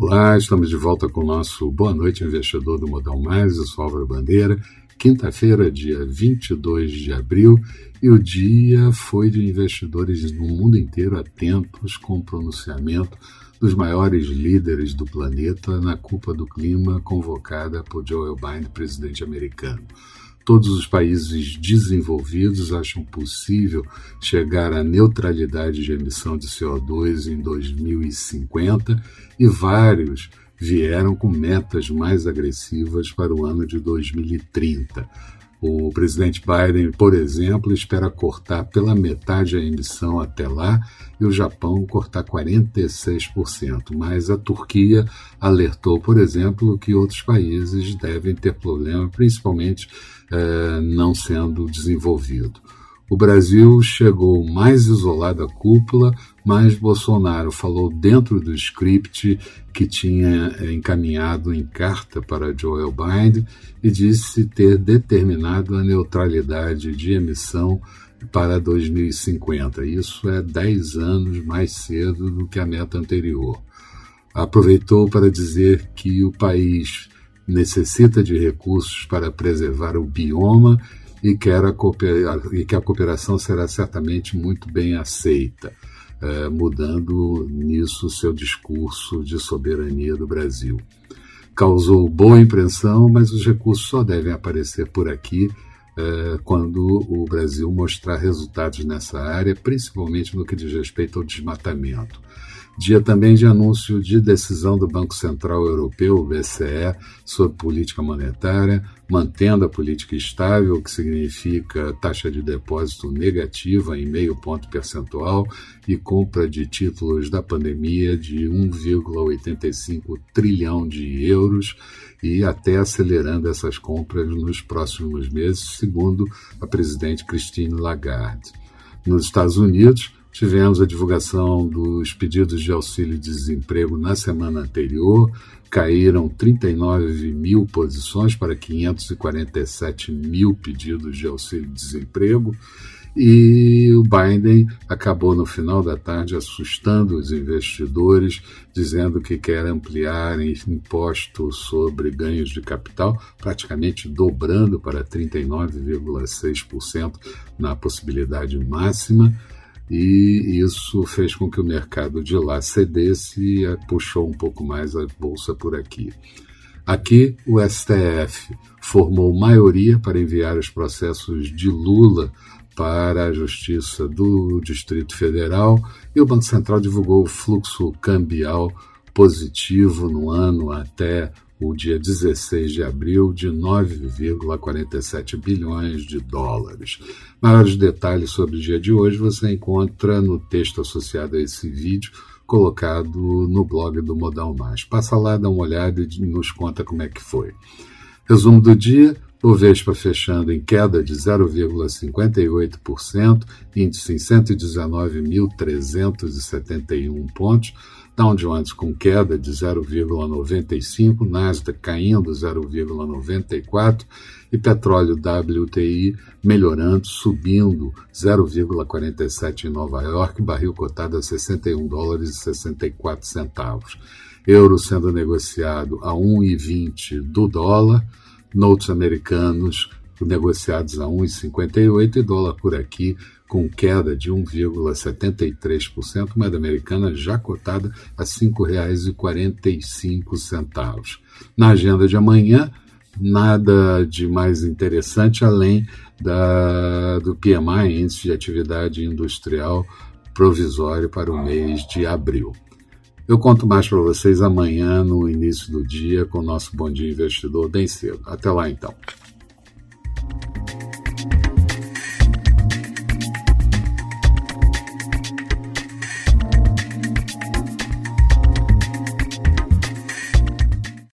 Olá, estamos de volta com o nosso Boa Noite Investidor do Modal Mais, eu sou Álvaro Bandeira. Quinta-feira, dia 22 de abril, e o dia foi de investidores no mundo inteiro atentos com o pronunciamento dos maiores líderes do planeta na Culpa do Clima convocada por Joe Biden, presidente americano. Todos os países desenvolvidos acham possível chegar à neutralidade de emissão de CO2 em 2050 e vários vieram com metas mais agressivas para o ano de 2030. O presidente Biden, por exemplo, espera cortar pela metade a emissão até lá e o Japão cortar 46%. Mas a Turquia alertou, por exemplo, que outros países devem ter problema, principalmente eh, não sendo desenvolvido. O Brasil chegou mais isolado à cúpula, mas Bolsonaro falou dentro do script que tinha encaminhado em carta para Joel Biden e disse ter determinado a neutralidade de emissão para 2050. Isso é 10 anos mais cedo do que a meta anterior. Aproveitou para dizer que o país necessita de recursos para preservar o bioma e, e que a cooperação será certamente muito bem aceita, eh, mudando nisso seu discurso de soberania do Brasil. Causou boa impressão, mas os recursos só devem aparecer por aqui eh, quando o Brasil mostrar resultados nessa área, principalmente no que diz respeito ao desmatamento. Dia também de anúncio de decisão do Banco Central Europeu, BCE, sobre política monetária, mantendo a política estável, o que significa taxa de depósito negativa em meio ponto percentual e compra de títulos da pandemia de 1,85 trilhão de euros e até acelerando essas compras nos próximos meses, segundo a presidente Christine Lagarde. Nos Estados Unidos, Tivemos a divulgação dos pedidos de auxílio-desemprego na semana anterior, caíram 39 mil posições para 547 mil pedidos de auxílio-desemprego. E o Biden acabou no final da tarde assustando os investidores, dizendo que quer ampliar imposto sobre ganhos de capital, praticamente dobrando para 39,6% na possibilidade máxima e isso fez com que o mercado de lá cedesse e puxou um pouco mais a bolsa por aqui. Aqui, o STF formou maioria para enviar os processos de Lula para a Justiça do Distrito Federal e o Banco Central divulgou o fluxo cambial positivo no ano até o dia 16 de abril, de 9,47 bilhões de dólares. Maiores detalhes sobre o dia de hoje você encontra no texto associado a esse vídeo, colocado no blog do Modal Mais. Passa lá, dá uma olhada e nos conta como é que foi. Resumo do dia. O Vespa fechando em queda de 0,58%, índice em 119.371 pontos, Dow Jones com queda de 0,95, Nasdaq caindo 0,94 e petróleo WTI melhorando, subindo 0,47 em Nova York, barril cotado a 61 dólares e 64 centavos. Euro sendo negociado a 1,20 do dólar, notes americanos negociados a 1,58 e dólar por aqui com queda de 1,73%, moeda americana já cotada a R$ 5,45. Na agenda de amanhã, nada de mais interessante além da, do PMI, Índice de Atividade Industrial Provisório para o mês de abril. Eu conto mais para vocês amanhã, no início do dia, com o nosso Bom Dia Investidor, bem cedo. Até lá, então.